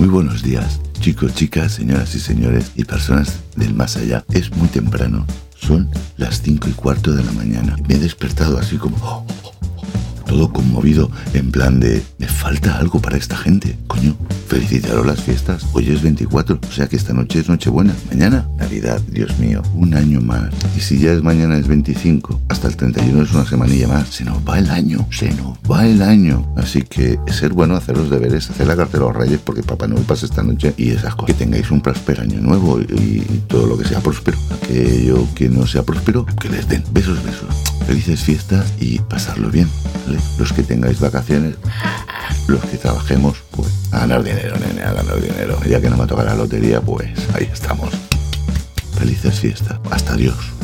Muy buenos días, chicos, chicas, señoras y señores y personas del más allá. Es muy temprano, son las cinco y cuarto de la mañana. Me he despertado así como... oh, oh, oh, todo conmovido, en plan de, me falta algo para esta gente. Coño, felicitaros las fiestas. Hoy es 24, o sea que esta noche es Nochebuena. Mañana, Navidad, Dios mío, un año más. Y si ya es mañana es 25, hasta el 31 es una semanilla más. Se nos va el año, se nos va el año. Así que ser bueno, hacer los deberes, hacer la cartera a los reyes, porque Papá Noel pasa esta noche y esas cosas. Que tengáis un próspero año nuevo y, y todo lo que sea próspero. Aquello que no sea próspero, que les den. Besos, besos. Felices fiestas y pasarlo bien. ¿vale? Los que tengáis vacaciones, los que trabajemos, pues ganar dinero, nene, a ganar dinero. Ya que no me toca la lotería, pues ahí estamos. Felices fiestas. Hasta Dios.